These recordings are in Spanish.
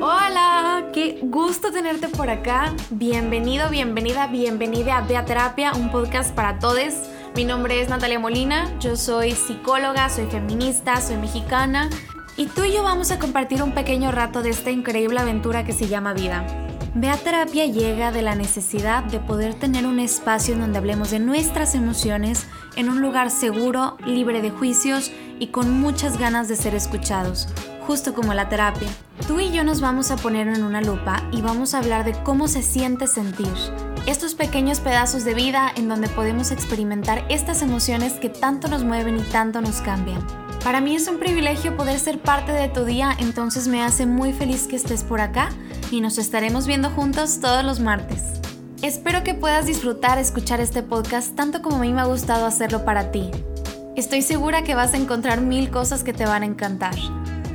Hola, qué gusto tenerte por acá. Bienvenido, bienvenida, bienvenida a Beaterapia, un podcast para todos. Mi nombre es Natalia Molina, yo soy psicóloga, soy feminista, soy mexicana y tú y yo vamos a compartir un pequeño rato de esta increíble aventura que se llama vida. Vea Terapia llega de la necesidad de poder tener un espacio en donde hablemos de nuestras emociones en un lugar seguro, libre de juicios y con muchas ganas de ser escuchados, justo como la terapia. Tú y yo nos vamos a poner en una lupa y vamos a hablar de cómo se siente sentir. Estos pequeños pedazos de vida en donde podemos experimentar estas emociones que tanto nos mueven y tanto nos cambian. Para mí es un privilegio poder ser parte de tu día, entonces me hace muy feliz que estés por acá y nos estaremos viendo juntos todos los martes. Espero que puedas disfrutar escuchar este podcast tanto como a mí me ha gustado hacerlo para ti. Estoy segura que vas a encontrar mil cosas que te van a encantar.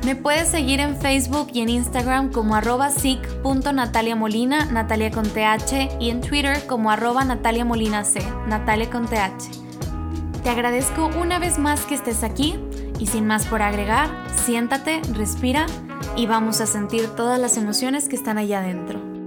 Me puedes seguir en Facebook y en Instagram como arroba Molina, Natalia y en Twitter como arroba Natalia Molina. Te agradezco una vez más que estés aquí y sin más por agregar, siéntate, respira y vamos a sentir todas las emociones que están allá adentro.